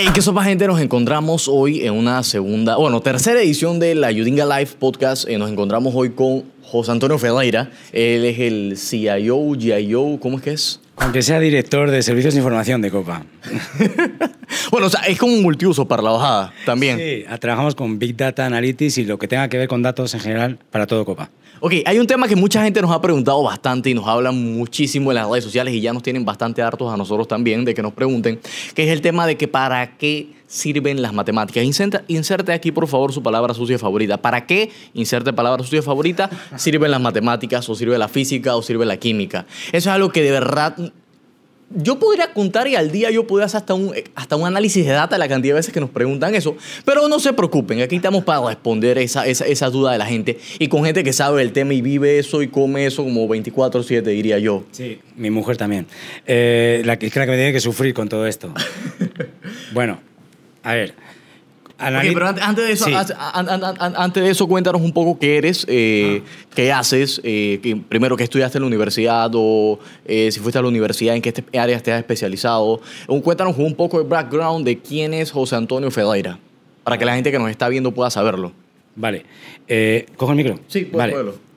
Hey, qué sopa gente, nos encontramos hoy en una segunda, bueno, tercera edición de la Yudinga Live Podcast. Eh, nos encontramos hoy con José Antonio Ferreira. Él es el CIO, GIO, ¿cómo es que es? Aunque sea director de servicios de información de Copa. bueno, o sea, es como un multiuso para la bajada también. Sí, trabajamos con Big Data Analytics y lo que tenga que ver con datos en general para todo Copa. Ok, hay un tema que mucha gente nos ha preguntado bastante y nos hablan muchísimo en las redes sociales y ya nos tienen bastante hartos a nosotros también de que nos pregunten, que es el tema de que para qué sirven las matemáticas. inserte aquí, por favor, su palabra sucia favorita. ¿Para qué, inserte palabra sucia favorita, sirven las matemáticas o sirve la física o sirve la química? Eso es algo que de verdad yo podría contar y al día yo podría hacer hasta un, hasta un análisis de data de la cantidad de veces que nos preguntan eso. Pero no se preocupen, aquí estamos para responder esa, esa, esa duda de la gente y con gente que sabe el tema y vive eso y come eso como 24-7, diría yo. Sí, mi mujer también. Eh, la, es la que me tiene que sufrir con todo esto. bueno, a ver pero antes de, eso, antes de eso, cuéntanos un poco qué eres, eh, ah. qué haces, eh, primero qué estudiaste en la universidad o eh, si fuiste a la universidad, en qué áreas te has especializado. Cuéntanos un poco el background de quién es José Antonio Fedaira, para que la gente que nos está viendo pueda saberlo. Vale. ¿Cojo el micro? Sí, puedo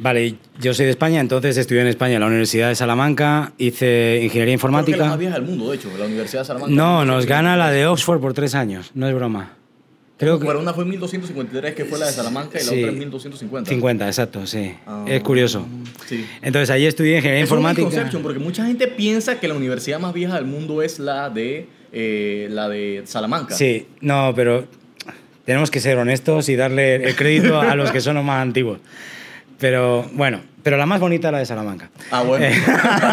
Vale, yo soy de España, entonces estudié en España en la Universidad de Salamanca, hice ingeniería informática. Creo que la más vieja del mundo, de hecho, la Universidad de Salamanca. No, nos gana la de Oxford por tres años, no es broma. Creo que... Bueno, una fue en 1253, que fue la de Salamanca, y la otra en 1250. 50, exacto, sí. Ah, es curioso. Sí. Entonces, ahí estudié ingeniería es informática. Un porque mucha gente piensa que la universidad más vieja del mundo es la de, eh, la de Salamanca. Sí, no, pero tenemos que ser honestos y darle el crédito a los que son los más antiguos. Pero bueno, pero la más bonita es la de Salamanca. Ah, bueno. Eh,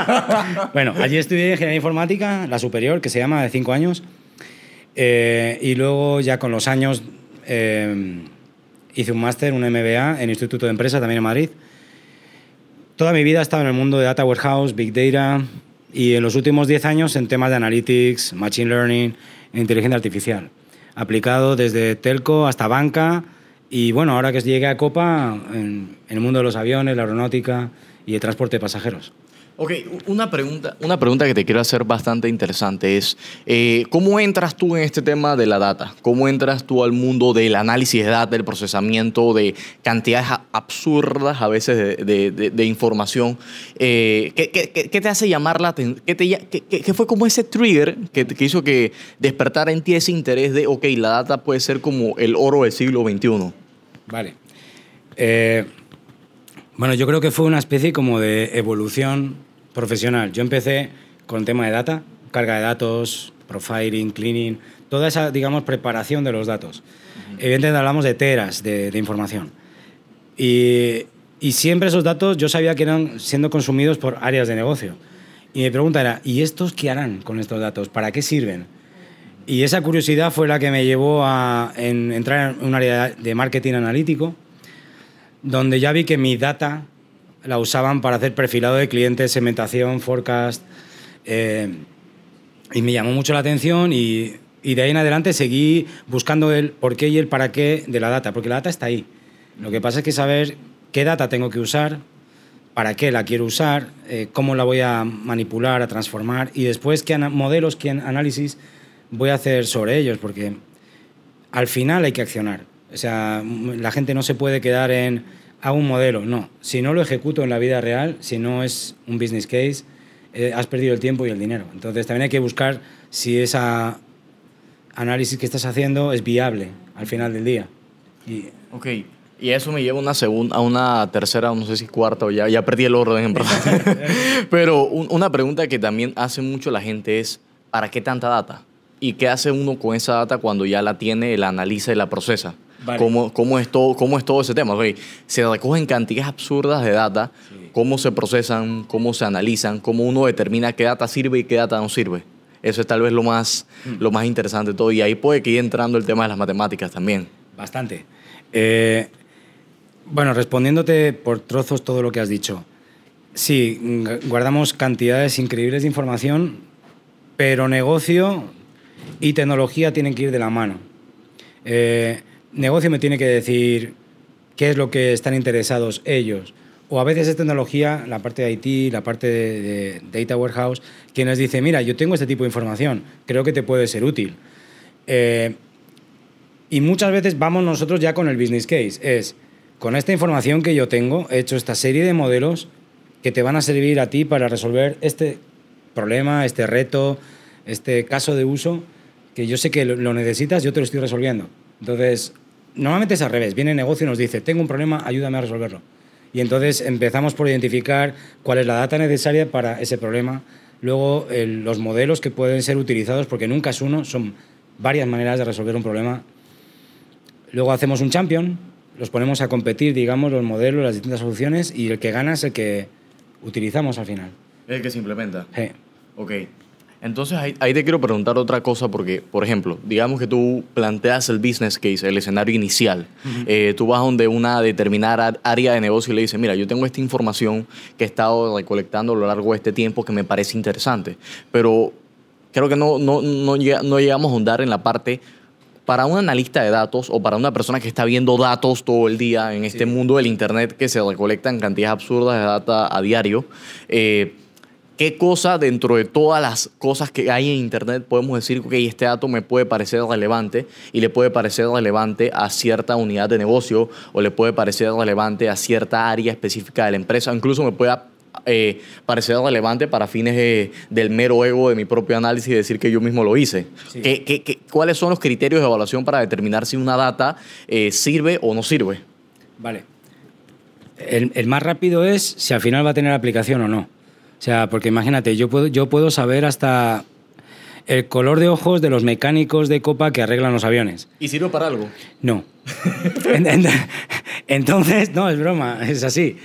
bueno, allí estudié ingeniería informática, la superior, que se llama de cinco años. Eh, y luego ya con los años eh, hice un máster, un MBA en Instituto de Empresa, también en Madrid. Toda mi vida he estado en el mundo de Data Warehouse, Big Data y en los últimos diez años en temas de Analytics, Machine Learning Inteligencia Artificial. Aplicado desde telco hasta banca, y bueno, ahora que llegue a Copa, en, el mundo de los aviones, la aeronáutica y el transporte de pasajeros. Ok, una pregunta, una pregunta que te quiero hacer bastante interesante es, eh, ¿cómo entras tú en este tema de la data? ¿Cómo entras tú al mundo del análisis de data, del procesamiento de cantidades absurdas a veces de, información? Eh, ¿qué, te hace llamar la atención? ¿Qué, fue como ese trigger que, hizo que despertara en ti ese interés de, ok, la data puede ser como el oro del siglo XXI? Vale. Eh, bueno, yo creo que fue una especie como de evolución profesional. Yo empecé con tema de data, carga de datos, profiling, cleaning, toda esa, digamos, preparación de los datos. Evidentemente hablamos de teras de, información. Y, y, siempre esos datos yo sabía que eran siendo consumidos por áreas de negocio. Y mi pregunta era, ¿y estos qué harán con estos datos? ¿Para qué sirven? Y esa curiosidad fue la que me llevó a entrar en un área de marketing analítico, donde ya vi que mi data la usaban para hacer perfilado de clientes, segmentación, forecast. Eh, y me llamó mucho la atención y, y, de ahí en adelante seguí buscando el por qué y el para qué de la data, porque la data está ahí. Lo que pasa es que saber qué data tengo que usar, para qué la quiero usar, eh, cómo la voy a manipular, a transformar y después qué modelos, qué análisis voy a hacer sobre ellos, porque al final hay que accionar. O sea, la gente no se puede quedar en hago un modelo. No, si no lo ejecuto en la vida real, si no es un business case, eh, has perdido el tiempo y el dinero. Entonces también hay que buscar si ese análisis que estás haciendo es viable al final del día. Y, ok, y eso me lleva a una segunda, a una tercera, no sé si cuarta o ya, ya perdí el orden. Pero una pregunta que también hace mucho la gente es, ¿para qué tanta data? ¿Y qué hace uno con esa data cuando ya la tiene, la analiza y la procesa? ¿Cómo, cómo, es todo, ¿Cómo es todo ese tema? se recogen cantidades absurdas de data, cómo se procesan, cómo se analizan, cómo uno determina qué data sirve y qué data no sirve. Eso es tal vez lo más, mm. lo más interesante de todo. Y ahí puede que ir entrando el tema de las matemáticas también. Bastante. Eh, bueno, respondiéndote por trozos todo lo que has dicho. Sí, guardamos cantidades increíbles de información, pero negocio y tecnología tienen que ir de la mano. Eh, negocio me tiene que decir qué es lo que están interesados ellos, o a veces es tecnología, la parte de IT, la parte de, Data Warehouse, quienes dicen, mira, yo tengo este tipo de información, creo que te puede ser útil. Eh, y muchas veces vamos nosotros ya con el business case. Es, con esta información que yo tengo, he hecho esta serie de modelos que te van a servir a ti para resolver este problema, este reto, este caso de uso, que yo sé que lo necesitas, yo te lo estoy resolviendo. Entonces, normalmente es al revés. Viene el negocio y nos dice, tengo un problema, ayúdame a resolverlo. Y entonces empezamos por identificar cuál es la data necesaria para ese problema. Luego, los modelos que pueden ser utilizados, porque nunca es uno, son varias maneras de resolver un problema. Luego hacemos un champion, los ponemos a competir, digamos, los modelos, las distintas soluciones, y el que gana es el que utilizamos al final. El que se implementa. Sí. Ok. Entonces ahí, te quiero preguntar otra cosa porque, por ejemplo, digamos que tú planteas el business case, el escenario inicial. Eh, tú vas donde una determinada área de negocio y le dices, mira, yo tengo esta información que he estado recolectando a lo largo de este tiempo que me parece interesante, pero creo que no, no, no, no llegamos a ahondar en la parte para un analista de datos o para una persona que está viendo datos todo el día en este mundo del Internet que se recolectan cantidades absurdas de data a diario. Eh, ¿Qué cosa dentro de todas las cosas que hay en Internet podemos decir que este dato me puede parecer relevante y le puede parecer relevante a cierta unidad de negocio o le puede parecer relevante a cierta área específica de la empresa? Incluso me puede eh, parecer relevante para fines del mero ego de mi propio análisis y decir que yo mismo lo hice. ¿Qué, cuáles son los criterios de evaluación para determinar si una data eh, sirve o no sirve? Vale. El, el más rápido es si al final va a tener aplicación o no. O sea, porque imagínate, yo puedo, yo puedo saber hasta el color de ojos de los mecánicos de copa que arreglan los aviones. ¿Y sirve para algo? No. Entonces, no, es broma, es así.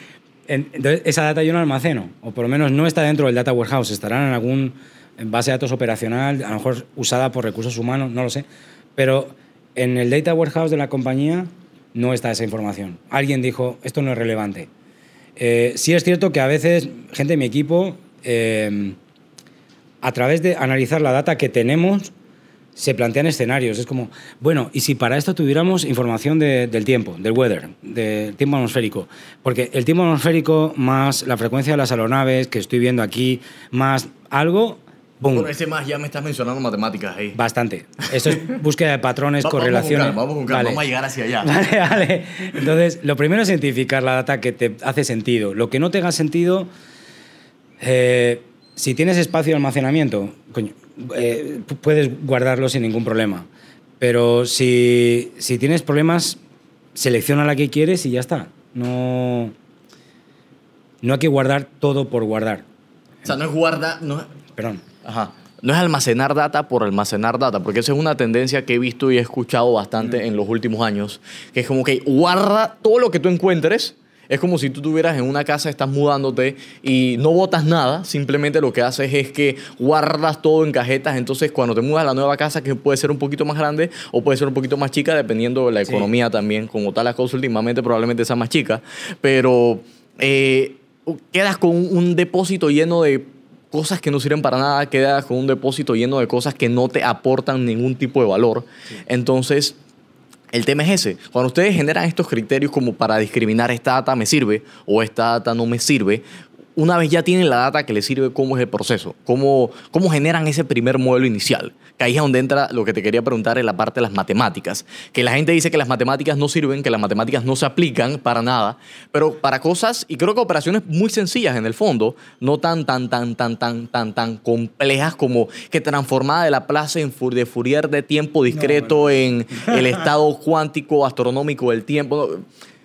Entonces, esa data yo no almaceno, o por lo menos no está dentro del data warehouse, estará en algún base de datos operacional, a lo mejor usada por recursos humanos, no lo sé. Pero en el data warehouse de la compañía no está esa información. Alguien dijo, esto no es relevante. Eh, sí es cierto que a veces gente de mi equipo, eh, a través de analizar la data que tenemos, se plantean escenarios. Es como, bueno, ¿y si para esto tuviéramos información del tiempo, del weather, del tiempo atmosférico? Porque el tiempo atmosférico más la frecuencia de las aeronaves que estoy viendo aquí, más algo, con ese más ya me estás mencionando matemáticas ahí. Bastante. Esto es búsqueda de patrones, correlaciones. Vamos con vamos, a llegar hacia allá. Vale, vale. Entonces, lo primero es identificar la data que te hace sentido. Lo que no tenga sentido, eh, si tienes espacio de almacenamiento, eh, puedes guardarlo sin ningún problema. Pero si, si tienes problemas, selecciona la que quieres y ya está. No, no hay que guardar todo por guardar. O sea, no es guardar... No... Perdón Ajá. No es almacenar data por almacenar data, porque esa es una tendencia que he visto y he escuchado bastante en los últimos años, que es como que guarda todo lo que tú encuentres. Es como si tú tuvieras en una casa, estás mudándote y no botas nada, simplemente lo que haces es que guardas todo en cajetas, entonces cuando te mudas a la nueva casa, que puede ser un poquito más grande o puede ser un poquito más chica, dependiendo de la economía también, como tal las cosas últimamente probablemente sea más chica, pero eh, quedas con un depósito lleno de cosas que no sirven para nada, quedas con un depósito lleno de cosas que no te aportan ningún tipo de valor. Entonces, el tema es ese. Cuando ustedes generan estos criterios como para discriminar esta data me sirve o esta data no me sirve, una vez ya tienen la data que les sirve, cómo es el proceso, cómo, cómo generan ese primer modelo inicial. Que ahí es donde entra lo que te quería preguntar en la parte de las matemáticas. Que la gente dice que las matemáticas no sirven, que las matemáticas no se aplican para nada, pero para cosas, y creo que operaciones muy sencillas en el fondo, no tan, tan, tan, tan, tan, tan, tan complejas como que transformada de la plaza en de Fourier de tiempo discreto en el estado cuántico astronómico del tiempo.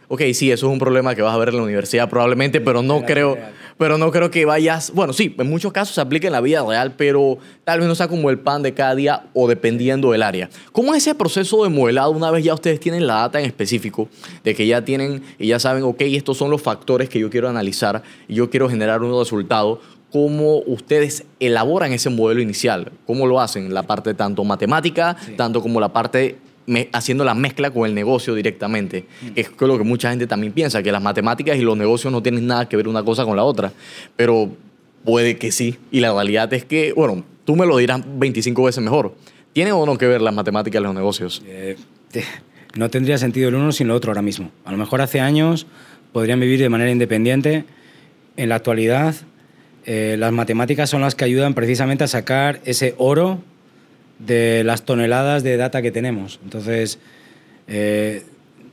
Ok, sí, eso es un problema que vas a ver en la universidad probablemente, pero no creo, pero no creo que vayas. Bueno, sí, en muchos casos se aplica en la vida real, pero tal vez no sea como el pan de cada día o dependiendo del área. ¿Cómo es ese proceso de modelado una vez ya ustedes tienen la data en específico, de que ya tienen y ya saben, ok, estos son los factores que yo quiero analizar y yo quiero generar un resultado? cómo ustedes elaboran ese modelo inicial, cómo lo hacen, la parte tanto matemática, tanto como la parte haciendo la mezcla con el negocio directamente, mm. que es lo que mucha gente también piensa, que las matemáticas y los negocios no tienen nada que ver una cosa con la otra, pero puede que sí, y la realidad es que, bueno, tú me lo dirás 25 veces mejor, ¿tiene o no que ver las matemáticas y los negocios? Eh, no tendría sentido el uno sin el otro ahora mismo. A lo mejor hace años podrían vivir de manera independiente. En la actualidad, eh, las matemáticas son las que ayudan precisamente a sacar ese oro de las toneladas de data que tenemos. Entonces, eh,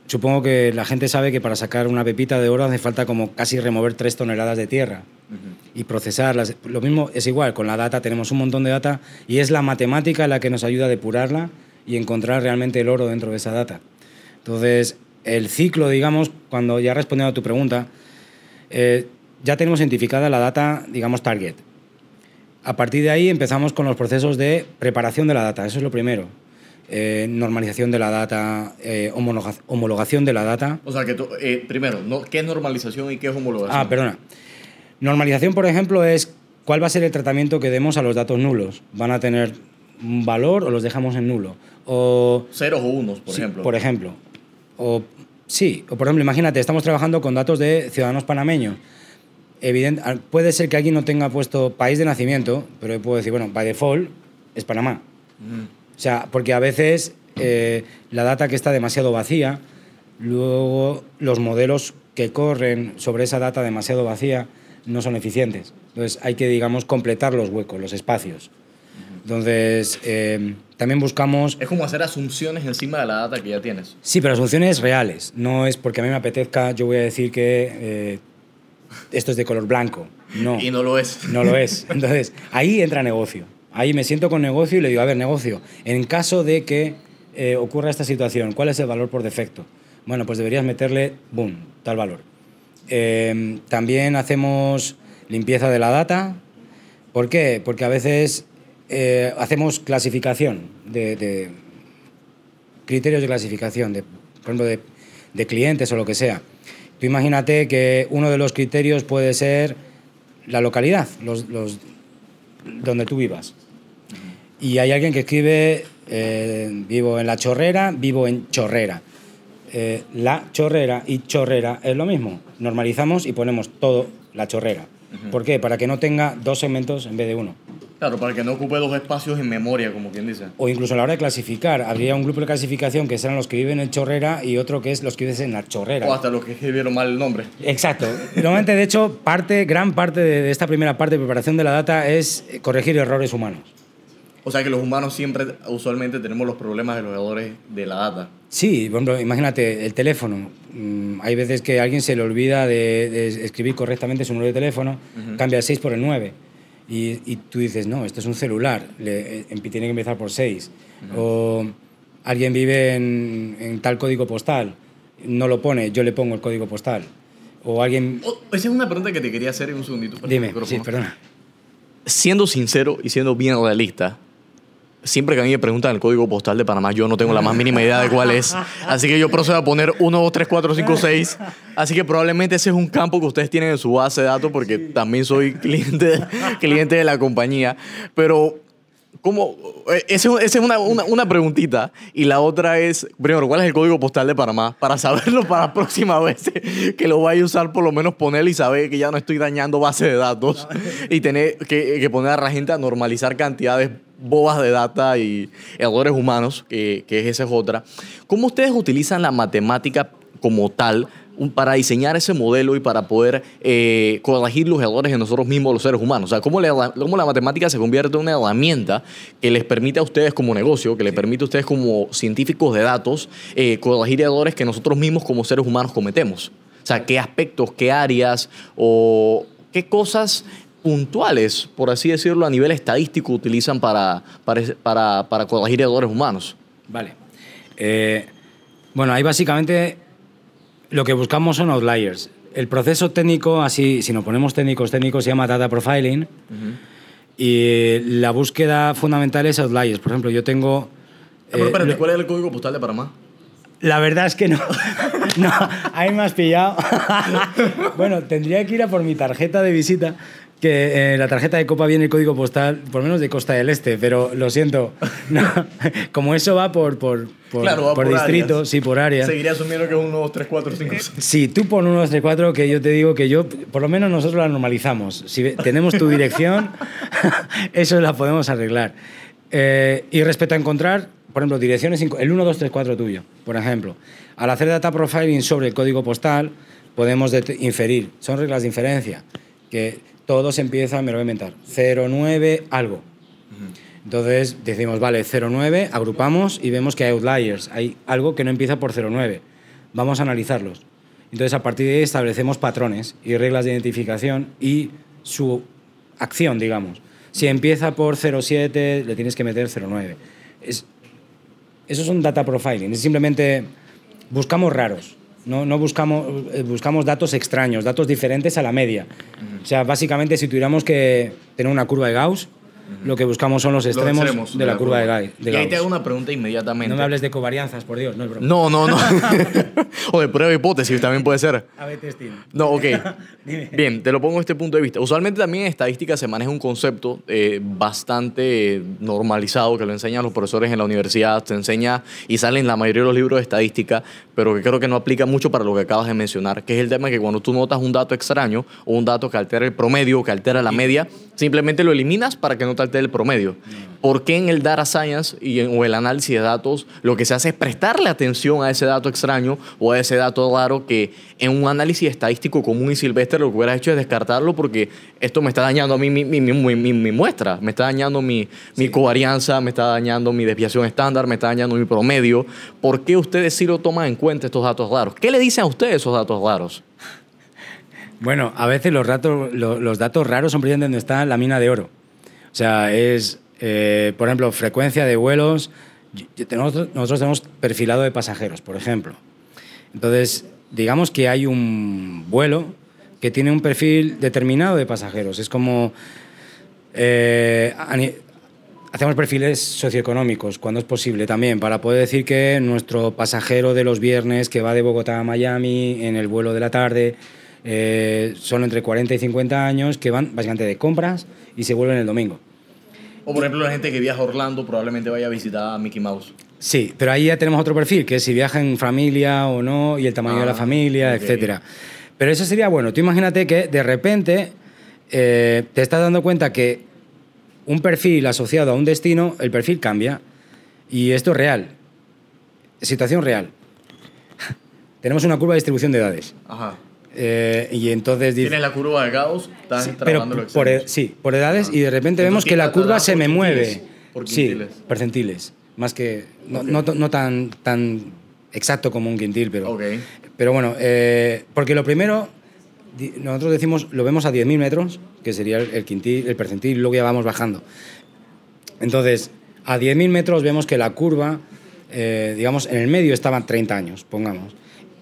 supongo que la gente sabe que para sacar una pepita de oro hace falta como casi remover tres toneladas de tierra y procesarlas. Lo mismo es igual, con la data tenemos un montón de data y es la matemática la que nos ayuda a depurarla y encontrar realmente el oro dentro de esa data. Entonces, el ciclo, digamos, cuando ya he respondido a tu pregunta, eh, ya tenemos identificada la data, digamos, target. A partir de ahí empezamos con los procesos de preparación de la data, eso es lo primero. Eh, normalización de la data, eh, homologación de la data. O sea, que primero, ¿qué es normalización y qué es homologación? Ah, perdona. Normalización, por ejemplo, es cuál va a ser el tratamiento que demos a los datos nulos. ¿Van a tener un valor o los dejamos en nulo? O, Ceros o unos, por ejemplo. Por ejemplo. O, sí, o por ejemplo, imagínate, estamos trabajando con datos de ciudadanos panameños. Evidente, puede ser que alguien no tenga puesto país de nacimiento, pero puedo decir, bueno, by default es Panamá. O sea, porque a veces eh, la data que está demasiado vacía, luego los modelos que corren sobre esa data demasiado vacía, no son eficientes. Entonces hay que, digamos, completar los huecos, los espacios. Entonces, eh, también buscamos... Es como hacer asunciones encima de la data que ya tienes. Sí, pero asunciones reales. No es porque a mí me apetezca, yo voy a decir que eh, esto es de color blanco. No. Y no lo es. No lo es. Entonces, ahí entra negocio. Ahí me siento con negocio y le digo, a ver, negocio, en caso de que eh, ocurra esta situación, ¿cuál es el valor por defecto? Bueno, pues deberías meterle, boom, tal valor. Em, también hacemos limpieza de la data. ¿Por qué? Porque a veces eh, hacemos clasificación de, criterios de clasificación, de, por ejemplo, de, clientes o lo que sea. Tú imagínate que uno de los criterios puede ser la localidad, los, donde tú vivas. Y hay alguien que escribe, eh, vivo en la chorrera, vivo en chorrera. Eh, la chorrera y chorrera es lo mismo. Normalizamos y ponemos todo la chorrera. ¿Por qué? Para que no tenga dos segmentos en vez de uno. Claro, para que no ocupe dos espacios en memoria, como quien dice. O incluso a la hora de clasificar, habría un grupo de clasificación que serán los que viven en chorrera y otro que es los que viven en la chorrera. O hasta los que escribieron mal el nombre. Exacto. Normalmente, de hecho, parte, gran parte de esta primera parte de preparación de la data es corregir errores humanos. O sea que los humanos siempre, usualmente, tenemos los problemas de los errores de la data. Sí, por ejemplo, imagínate el teléfono. Mm, hay veces que a alguien se le olvida de, escribir correctamente su número de teléfono, cambia el 6 por el 9. Y, tú dices, no, esto es un celular, le, tiene que empezar por 6. O alguien vive en, tal código postal, no lo pone, yo le pongo el código postal. O alguien... Oh, esa es una pregunta que te quería hacer en un segundito. Dime, sí, perdona. Siendo sincero y siendo bien realista, siempre que a mí me preguntan el código postal de Panamá, yo no tengo la más mínima idea de cuál es. Así que yo procedo a poner 1, 2, 3, 4, 5, 6. Así que probablemente ese es un campo que ustedes tienen en su base de datos porque también soy cliente, cliente de la compañía. Pero ¿Cómo? Eh, esa es una, una, una, preguntita. Y la otra es, primero, ¿cuál es el código postal de Panamá? Para saberlo para la próxima vez que lo vaya a usar, por lo menos ponerlo y saber que ya no estoy dañando base de datos. Y tener que, que, poner a la gente a normalizar cantidades bobas de data y errores humanos, que, que esa es otra. ¿Cómo ustedes utilizan la matemática como tal para diseñar ese modelo y para poder eh, corregir los errores en nosotros mismos, los seres humanos. O sea, cómo, la matemática se convierte en una herramienta que les permite a ustedes como negocio, que les permite a ustedes como científicos de datos, eh, corregir errores que nosotros mismos como seres humanos cometemos. O sea, qué aspectos, qué áreas o qué cosas puntuales, por así decirlo, a nivel estadístico utilizan para, para, para, corregir errores humanos. Vale. Eh, bueno, ahí básicamente lo que buscamos son outliers. El proceso técnico, así, si nos ponemos técnicos, técnicos, se llama data profiling. Y la búsqueda fundamental es outliers. Por ejemplo, yo tengo. Ah, espérate, ¿cuál es el código postal de Panamá? La verdad es que no. no, ahí me has pillado. bueno, tendría que ir a por mi tarjeta de visita, que en la tarjeta de copa viene el código postal, por menos de Costa del Este, pero lo siento. como eso va por, por, por, distrito, sí, por área. Seguiría asumiendo que es un 2, 3, 4, 5, 6. Sí, tú pon 1, 2, 3, 4, que yo te digo que yo, por lo menos nosotros la normalizamos. Si tenemos tu dirección, eso la podemos arreglar. Eh, y respecto a encontrar, por ejemplo, direcciones, el 1, 2, 3, 4 tuyo, por ejemplo. Al hacer data profiling sobre el código postal, podemos inferir. Son reglas de inferencia, que todos empiezan, me lo voy a inventar, 0,9 algo. Entonces decimos, vale, 0,9, agrupamos y vemos que hay outliers, hay algo que no empieza por 0,9. Vamos a analizarlos. Entonces a partir de ahí establecemos patrones y reglas de identificación y su acción, digamos. Si empieza por 0,7, le tienes que meter 0,9. Es, eso es un data profiling, es simplemente buscamos raros, no, no buscamos, eh, buscamos datos extraños, datos diferentes a la media. O sea, básicamente si tuviéramos que tener una curva de Gauss, lo que buscamos son los Los extremos, de, la curva de, Gauss. Y ahí te hago una pregunta inmediatamente. No me hables de covarianzas, por Dios, no es broma. No, no, no. o de prueba de hipótesis también puede ser. A.B. testing. No, ok. Bien, te lo pongo desde este punto de vista. Usualmente también en estadística se maneja un concepto eh, bastante normalizado que lo enseñan los profesores en la universidad, te enseña y sale en la mayoría de los libros de estadística, pero que creo que no aplica mucho para lo que acabas de mencionar, que es el tema de que cuando tú notas un dato extraño o un dato que altera el promedio, que altera la media, simplemente lo eliminas para que no te altere el promedio. ¿Por qué en el data science y en, o el análisis de datos lo que se hace es prestarle atención a ese dato extraño o a ese dato raro que en un análisis estadístico común y silvestre lo que hubieras hecho es descartarlo porque esto me está dañando a mí mi, mi, mi- mi- muestra, me está dañando mi, mi covarianza, me está dañando mi desviación estándar, me está dañando mi promedio. ¿Por qué ustedes sí lo toman en cuenta estos datos raros? ¿Qué le dicen a ustedes esos datos raros? Bueno, a veces los, ratos, lo- los datos raros son precisamente donde está la mina de oro. O sea, es, eh, por ejemplo, frecuencia de vuelos. Nosotros, tenemos perfilado de pasajeros, por ejemplo. Entonces, digamos que hay un vuelo que tiene un perfil determinado de pasajeros. Es como... eh, hacemos perfiles socioeconómicos cuando es posible también, para poder decir que nuestro pasajero de los viernes que va de Bogotá a Miami en el vuelo de la tarde eh, son entre 40 y 50 años que van básicamente de compras y se vuelven el domingo. O por ejemplo la gente que viaja a Orlando probablemente vaya a visitar a Mickey Mouse. Sí, pero ahí ya tenemos otro perfil, que es si viaja en familia o no, y el tamaño de la Ah, familia, ok. etcétera. Pero eso sería bueno. Tú imagínate que de repente eh, te estás dando cuenta que un perfil asociado a un destino, el perfil cambia. Y esto es real. Situación real. Tenemos una curva de distribución de edades. Ajá. Eh, y entonces dice- Tienes la curva de Gauss, estás pero trabajando los por, e- sí, por edades y de repente Entonces, vemos que ¿qué la curva se me mueve. quintiles? Por sí, quintiles. percentiles. Más que. No, Ok. no, no tan, tan exacto como un quintil, pero. Ok. Pero bueno, eh, porque lo primero, nosotros decimos, lo vemos a 10.000 metros, que sería el, el quintil, el percentil, y luego ya vamos bajando. Entonces, a 10.000 metros vemos que la curva, eh, digamos, en el medio estaban 30 años, pongamos.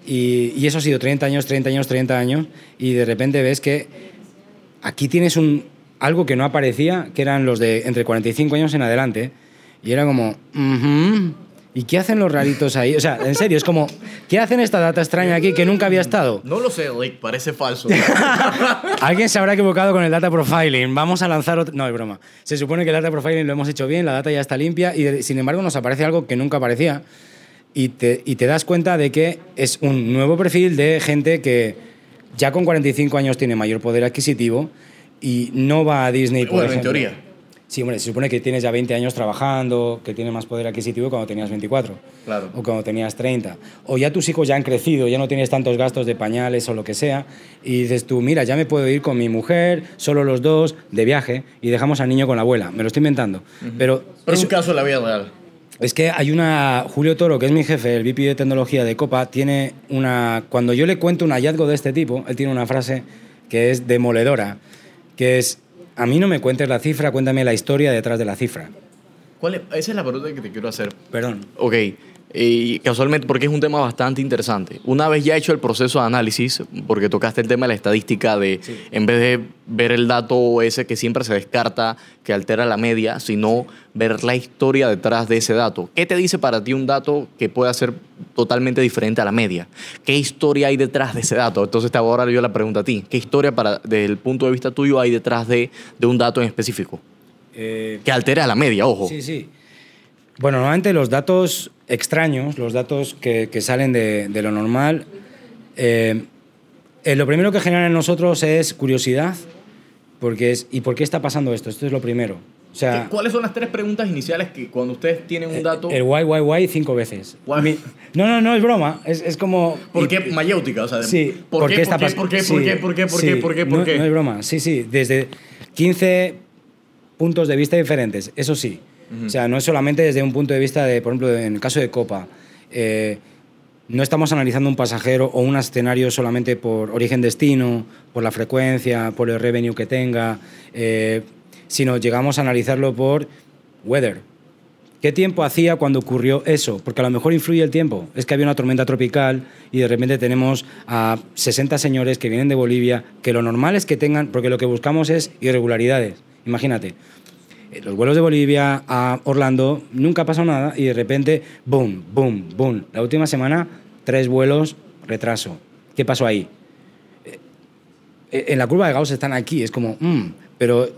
Y, y eso ha sido 30 años, 30 años, 30 años, y de repente ves que aquí tienes un, algo que no aparecía, que eran los de entre 45 años en adelante, y era como, "Ujú, ¿y qué hacen los raritos ahí? O sea, en serio, es como, ¿qué hacen esta data extraña aquí que nunca había estado? No lo sé, Rick, parece falso. Alguien se habrá equivocado con el data profiling. Vamos a lanzar otro... No, es broma. Se supone que el data profiling lo hemos hecho bien, la data ya está limpia y sin embargo nos aparece algo que nunca aparecía y te, y te das cuenta de que es un nuevo perfil de gente que ya con 45 años tiene mayor poder adquisitivo y no va a Disney, por bueno, en ejemplo. teoría. Sí, hombre, se supone que tienes ya 20 años trabajando, que tienes más poder adquisitivo cuando tenías 24 Claro. o cuando tenías 30. O ya tus hijos ya han crecido, ya no tienes tantos gastos de pañales o lo que sea, y dices tú, mira, ya me puedo ir con mi mujer, solo los dos, de viaje, y dejamos al niño con la abuela. Me lo estoy inventando. Pero, Pero es un caso de la vida real. Es que hay una. Julio Toro, que es mi jefe, el VP de tecnología de Copa, tiene una. Cuando yo le cuento un hallazgo de este tipo, él tiene una frase que es demoledora, que es: A mí no me cuentes la cifra, cuéntame la historia detrás de la cifra. ¿Cuál es? Esa es la pregunta que te quiero hacer. Perdón. Ok, y casualmente porque es un tema bastante interesante. Una vez ya hecho el proceso de análisis, porque tocaste el tema de la estadística de, en vez de ver el dato ese que siempre se descarta, que altera la media, sino ver la historia detrás de ese dato. ¿Qué te dice para ti un dato que pueda ser totalmente diferente a la media? ¿Qué historia hay detrás de ese dato? Entonces te ahora yo la pregunta a ti. ¿Qué historia, para, desde el punto de vista tuyo, hay detrás de, de un dato en específico? Eh, Que altera la media, ojo. Sí, sí. Bueno, normalmente los datos extraños, los datos que, que salen de, de lo normal, eh, eh, lo primero que generan en nosotros es curiosidad, porque es, ¿y por qué está pasando esto? Esto es lo primero. O sea, ¿Cuáles son las tres preguntas iniciales que cuando ustedes tienen un dato... el why, why, why cinco veces. No, no, no es broma. Es, es como. ¿Por qué mayéutica? O sea, Sí, ¿por, qué, está por, qué, por qué, por qué, por qué, por sí, qué, por qué, por no, qué? no es broma, sí, sí, desde 15 puntos de vista diferentes, eso sí. O sea, no es solamente desde un punto de vista de, por ejemplo, en el caso de Copa, eh, no estamos analizando un pasajero o un escenario solamente por origen-destino, por la frecuencia, por el revenue que tenga, eh, sino llegamos a analizarlo por weather. ¿Qué tiempo hacía cuando ocurrió eso? Porque a lo mejor influye el tiempo. Es que había una tormenta tropical y de repente tenemos a 60 señores que vienen de Bolivia, que lo normal es que tengan, porque lo que buscamos es irregularidades. Imagínate, los vuelos de Bolivia a Orlando nunca ha pasado nada y de repente, boom, boom, boom. La última semana, tres vuelos, retraso. ¿Qué pasó ahí? Eh, En la curva de Gauss están aquí, es como, mm, pero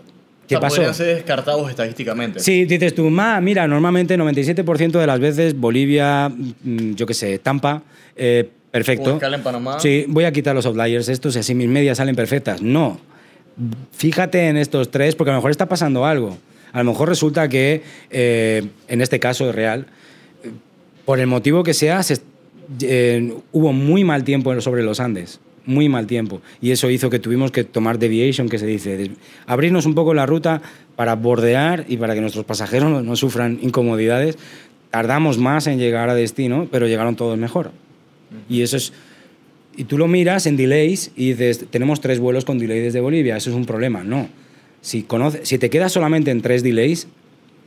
¿qué pasó? podrían ser descartados estadísticamente. Sí, dices tú, ma, mira, normalmente 97% de las veces Bolivia, mm, yo qué sé, Tampa, eh, perfecto. Escala en Panamá. Sí, voy a quitar los outliers estos y así mis medias salen perfectas. No. Fíjate en estos tres porque a lo mejor está pasando algo. A lo mejor resulta que, eh, en este caso es real, por el motivo que sea, se- eh, hubo muy mal tiempo sobre los Andes. Muy mal tiempo. Y eso hizo que tuvimos que tomar deviation, que se dice, abrirnos un poco la ruta para bordear y para que nuestros pasajeros no, no sufran incomodidades. Tardamos más en llegar a destino, pero llegaron todos mejor. Y eso es. Y tú lo miras en delays y dices, tenemos tres vuelos con delay desde Bolivia, eso es un problema. No. Si, conoce, si te quedas solamente en tres delays,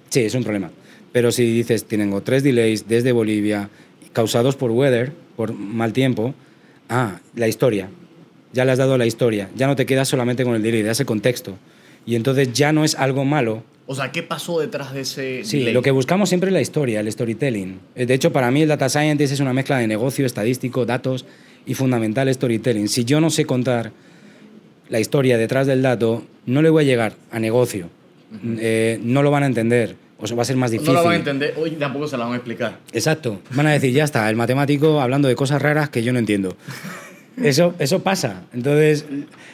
sí, es un problema. Pero si dices, tengo tres delays desde Bolivia causados por weather, por mal tiempo, ah, la historia. Ya le has dado la historia. Ya no te quedas solamente con el delay, das el contexto. Y entonces ya no es algo malo, O sea, ¿qué pasó detrás de ese Sí, delay? lo que buscamos siempre es la historia, el storytelling. Eh, De hecho, para mí el data scientist es una mezcla de negocio, estadístico, datos y fundamental storytelling. Si yo no sé contar la historia detrás del dato, no le voy a llegar a negocio. Eh, no lo van a entender. O sea, va a ser más difícil. No lo van a entender, hoy tampoco se la van a explicar. Exacto. Van a decir, ya está, el matemático hablando de cosas raras que yo no entiendo. Eso, eso pasa. Entonces,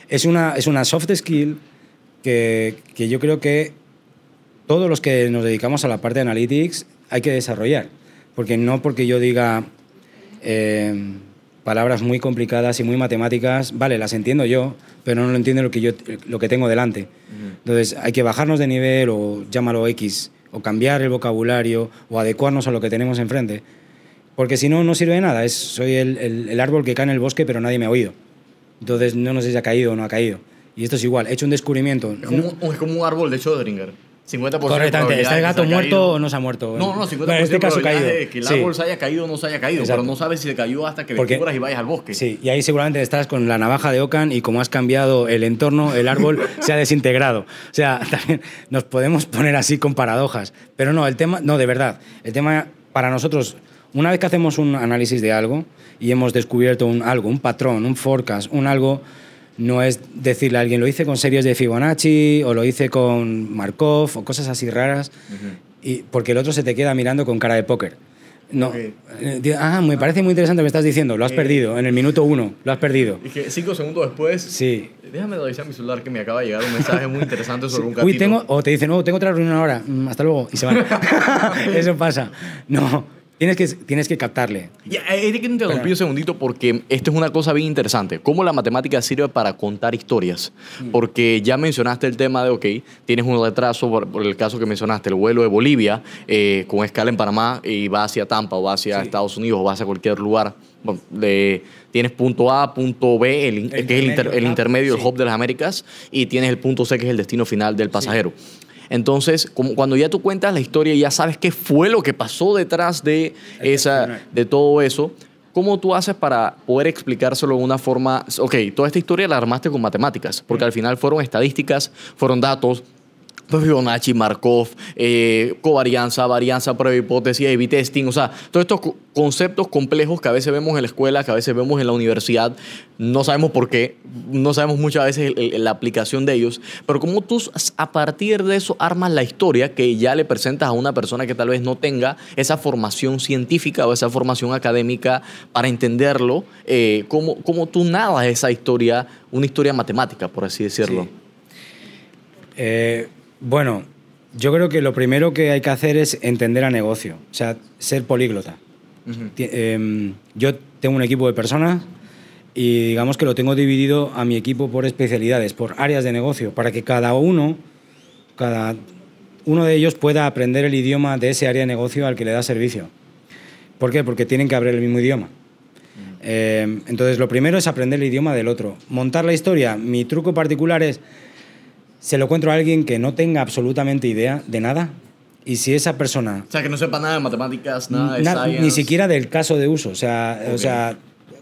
es una, es una soft skill que, que yo creo que todos los que nos dedicamos a la parte de analytics hay que desarrollar. Porque no porque yo diga eh, palabras muy complicadas y muy matemáticas, vale, las entiendo yo, pero no lo entiende lo que, yo, lo que tengo delante. Entonces hay que bajarnos de nivel o llámalo X, o cambiar el vocabulario o adecuarnos a lo que tenemos enfrente. Porque si no, no sirve de nada. Es, soy el, el- el árbol que cae en el bosque, pero nadie me ha oído. Entonces no, no sé si ha caído o no ha caído. Y esto es igual, he hecho un descubrimiento. Es como, es como un árbol de Schrödinger. 50% de Correctamente, ¿está el gato muerto caído. o no se ha muerto? No, no, 50% Bueno, en este caso de caído. probabilidades de que el Sí. árbol se haya caído o no se haya caído, Exacto. pero no sabes si se cayó hasta que descubras y vayas al bosque. Sí, y ahí seguramente estás con la navaja de Ocan y como has cambiado el entorno, el árbol se ha desintegrado. O sea, también nos podemos poner así con paradojas. Pero no, el tema, no, de verdad, el tema para nosotros, una vez que hacemos un análisis de algo y hemos descubierto un algo, un patrón, un forecast, un algo, no es decirle a alguien, lo hice con series de Fibonacci o lo hice con Markov o cosas así raras, y, porque el otro se te queda mirando con cara de póker. No, Ok. eh, ah, me parece muy interesante lo que estás diciendo, lo has Eh. perdido, en el minuto uno, lo has perdido. Y que cinco segundos después, Sí. déjame revisar mi celular que me acaba de llegar un mensaje muy interesante sobre un gatito. Uy, tengo, o te dicen, no, tengo otra reunión ahora, mm, hasta luego, y se van. Eso pasa. No, tienes que, tienes que captarle. Ya, eh, te quiero interrumpir un segundito porque esto es una cosa bien interesante. ¿Cómo la matemática sirve para contar historias? Porque ya mencionaste el tema de, ok, tienes un retraso por, por el caso que mencionaste, el vuelo de Bolivia eh, con escala en Panamá y va hacia Tampa o va hacia Sí. Estados Unidos o va hacia cualquier lugar. Bueno, de- tienes punto A, punto B, el, que es el, inter- intermedio, el sí. hub de las Américas, y tienes el punto C, que es el destino final del pasajero. Entonces, como cuando ya tú cuentas la historia y ya sabes qué fue lo que pasó detrás de, esa, de todo eso, ¿cómo tú haces para poder explicárselo de una forma? Ok, toda esta historia la armaste con matemáticas, porque al final fueron estadísticas, fueron datos. Fibonacci, Markov, eh, covarianza, varianza, prueba hipótesis, A-B testing, o sea, todos estos co- conceptos complejos que a veces vemos en la escuela, que a veces vemos en la universidad, no sabemos por qué, no sabemos muchas veces la aplicación de ellos, pero cómo tú a partir de eso armas la historia que ya le presentas a una persona que tal vez no tenga esa formación científica o esa formación académica para entenderlo, eh, cómo, cómo tú nadas esa historia, una historia matemática, por así decirlo. Eh, bueno, yo creo que lo primero que hay que hacer es entender a negocio, o sea, ser políglota. Em, yo tengo un equipo de personas y digamos que lo tengo dividido a mi equipo por especialidades, por áreas de negocio, para que cada uno, cada uno de ellos pueda aprender el idioma de ese área de negocio al que le da servicio. ¿Por qué? Porque tienen que hablar el mismo idioma. Em, entonces, lo primero es aprender el idioma del otro. Montar la historia, mi truco particular es, se lo cuento a alguien que no tenga absolutamente idea de nada, y si esa persona... O sea, que no sepa nada de matemáticas, nada de Ni siquiera del caso de uso. O sea, o sea,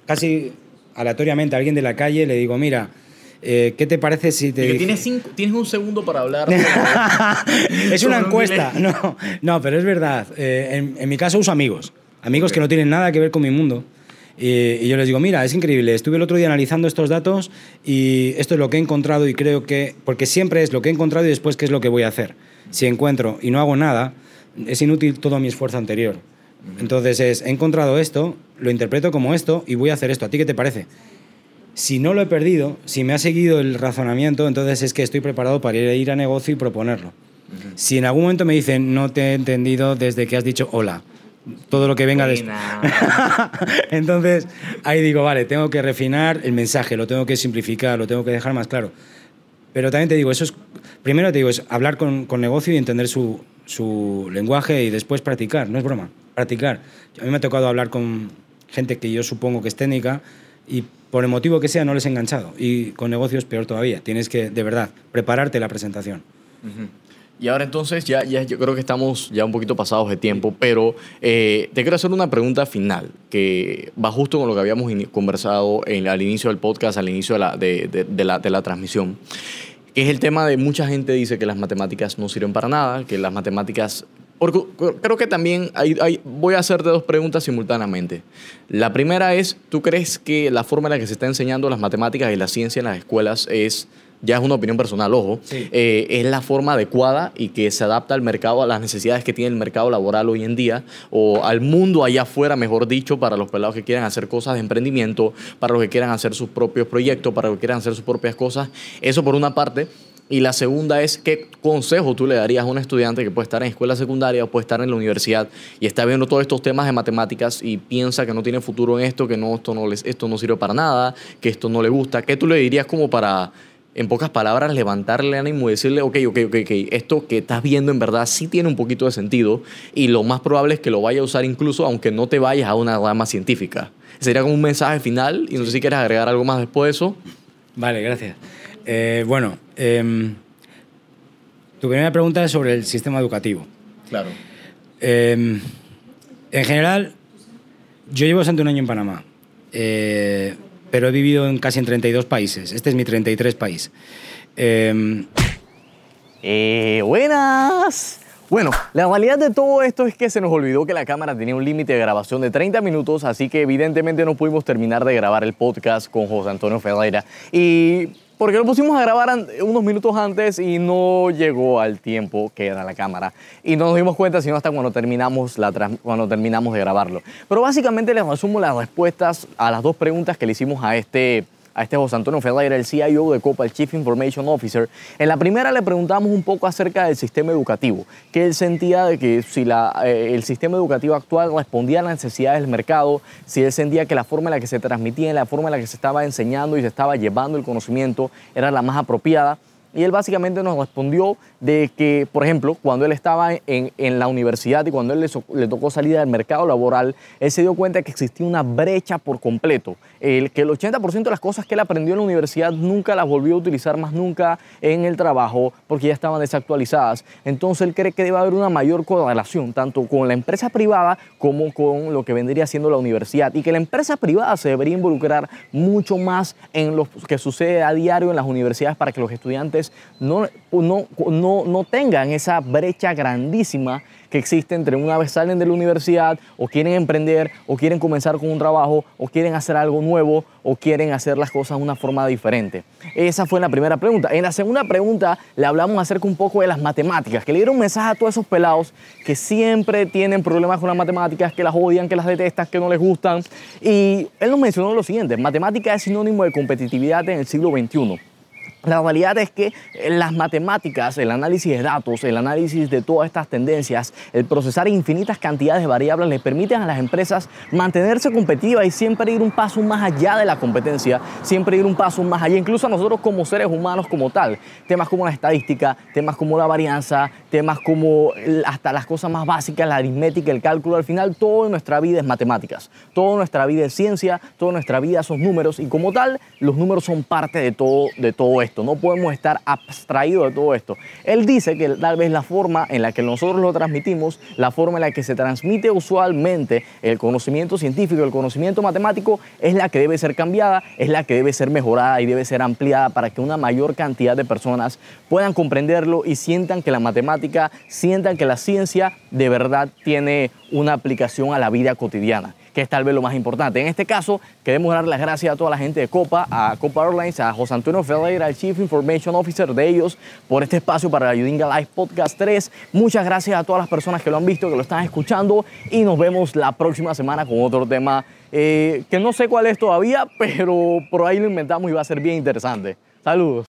casi aleatoriamente a alguien de la calle le digo, mira, eh, ¿qué te parece si te... Tienes, cinco, tienes un segundo para hablar. es una encuesta. No, no, pero es verdad. Eh, en, mi caso uso amigos. Amigos que no tienen nada que ver con mi mundo. Y, yo les digo, mira, es increíble, estuve el otro día analizando estos datos y esto es lo que he encontrado y creo que, porque siempre es lo que he encontrado y después qué es lo que voy a hacer si encuentro y no hago nada, es inútil todo mi esfuerzo anterior. Entonces es, he encontrado esto, lo interpreto como esto y voy a hacer esto. ¿A ti qué te parece? Si no lo he perdido, si me ha seguido el razonamiento, entonces es que estoy preparado para ir a negocio y proponerlo. Si en algún momento me dicen, no te he entendido desde que has dicho hola, todo lo que venga después. entonces ahí digo, vale, tengo que refinar el mensaje, lo tengo que simplificar, lo tengo que dejar más claro. Pero también te digo, eso es, primero te digo, es hablar con, con negocio y entender su, su, lenguaje y después practicar, no es broma, practicar. A mí me ha tocado hablar con gente que yo supongo que es técnica y por el motivo que sea no les he enganchado. Y con negocios peor todavía, tienes que, de verdad, prepararte la presentación. Y ahora entonces, ya, ya yo creo que estamos ya un poquito pasados de tiempo, pero eh, te quiero hacer una pregunta final que va justo con lo que habíamos conversado en, al inicio del podcast, al inicio de la, de, de, la, de la transmisión, que es el tema de mucha gente dice que las matemáticas no sirven para nada, que las matemáticas porque creo que también hay, hay, voy a hacerte dos preguntas simultáneamente. La primera es, ¿tú crees que la forma en la que se está enseñando las matemáticas y la ciencia en las escuelas es ya es una opinión personal, ojo, eh, es la forma adecuada y que se adapta al mercado, a las necesidades que tiene el mercado laboral hoy en día, o al mundo allá afuera, mejor dicho, para los pelados que quieran hacer cosas de emprendimiento, para los que quieran hacer sus propios proyectos, para los que quieran hacer sus propias cosas. Eso por una parte. Y la segunda es, ¿qué consejo tú le darías a un estudiante que puede estar en escuela secundaria o puede estar en la universidad y está viendo todos estos temas de matemáticas y piensa que no tiene futuro en esto, que no, esto, no les, esto no sirve para nada, que esto no le gusta? ¿Qué tú le dirías como para en pocas palabras, levantarle ánimo y decirle, ok, ok, ok, ok, esto que estás viendo en verdad sí tiene un poquito de sentido y lo más probable es que lo vaya a usar incluso aunque no te vayas a una rama científica. Sería como un mensaje final y no sé si quieres agregar algo más después de eso. Vale, gracias. Eh, bueno, em, tu primera pregunta es sobre el sistema educativo. Claro. Em, en general, yo llevo bastante un año en Panamá. Eh, pero he vivido en casi en 32 países. Este es mi 33 país. Em, eh, buenas. Bueno, la realidad de todo esto es que se nos olvidó que la cámara tenía un límite de grabación de 30 minutos, así que evidentemente no pudimos terminar de grabar el podcast con José Antonio Ferreira. Y porque lo pusimos a grabar unos minutos antes y no llegó al tiempo que era la cámara. Y no nos dimos cuenta sino hasta cuando terminamos, la, cuando terminamos de grabarlo. Pero básicamente les resumo las respuestas a las dos preguntas que le hicimos a este a este José Antonio Ferreira, el CIO de Copa, el Chief Information Officer. En la primera le preguntamos un poco acerca del sistema educativo, que él sentía de que si la, eh, el sistema educativo actual respondía a las necesidades del mercado, si él sentía que la forma en la que se transmitía, la forma en la que se estaba enseñando y se estaba llevando el conocimiento era la más apropiada. Y él básicamente nos respondió de que, por ejemplo, cuando él estaba en, la universidad y cuando él le, tocó salir al mercado laboral, él se dio cuenta que existía una brecha por completo. El, que el 80% de las cosas que él aprendió en la universidad nunca las volvió a utilizar más nunca en el trabajo porque ya estaban desactualizadas. Entonces él cree que debe haber una mayor correlación tanto con la empresa privada como con lo que vendría siendo la universidad y que la empresa privada se debería involucrar mucho más en lo que sucede a diario en las universidades para que los estudiantes no, no, no, no tengan esa brecha grandísima que existe entre una vez salen de la universidad o quieren emprender o quieren comenzar con un trabajo o quieren hacer algo nuevo o quieren hacer las cosas de una forma diferente. Esa fue la primera pregunta. En la segunda pregunta le hablamos acerca un poco de las matemáticas, que le dieron un mensaje a todos esos pelados que siempre tienen problemas con las matemáticas, que las odian, que las detestan, que no les gustan. Y él nos mencionó lo siguiente, matemática es sinónimo de competitividad en el siglo XXI. La realidad es que las matemáticas, el análisis de datos, el análisis de todas estas tendencias, el procesar infinitas cantidades de variables les permiten a las empresas mantenerse competitivas y siempre ir un paso más allá de la competencia, siempre ir un paso más allá, incluso a nosotros como seres humanos como tal. Temas como la estadística, temas como la varianza, temas como hasta las cosas más básicas, la aritmética, el cálculo, al final todo en nuestra vida es matemáticas, toda nuestra vida es ciencia, toda nuestra vida son números y como tal los números son parte de todo, de todo no podemos estar abstraídos de todo esto. Él dice que tal vez la forma en la que nosotros lo transmitimos, la forma en la que se transmite usualmente el conocimiento científico, el conocimiento matemático, es la que debe ser cambiada, es la que debe ser mejorada y debe ser ampliada para que una mayor cantidad de personas puedan comprenderlo y sientan que la matemática, sientan que la ciencia de verdad tiene una aplicación a la vida cotidiana que es tal vez lo más importante. En este caso, queremos dar las gracias a toda la gente de Copa, a Copa Airlines, a José Antonio Ferreira, el Chief Information Officer de ellos, por este espacio para la Yudinga Live Podcast 3. Muchas gracias a todas las personas que lo han visto, que lo están escuchando y nos vemos la próxima semana con otro tema eh, que no sé cuál es todavía, pero por ahí lo inventamos y va a ser bien interesante. Saludos.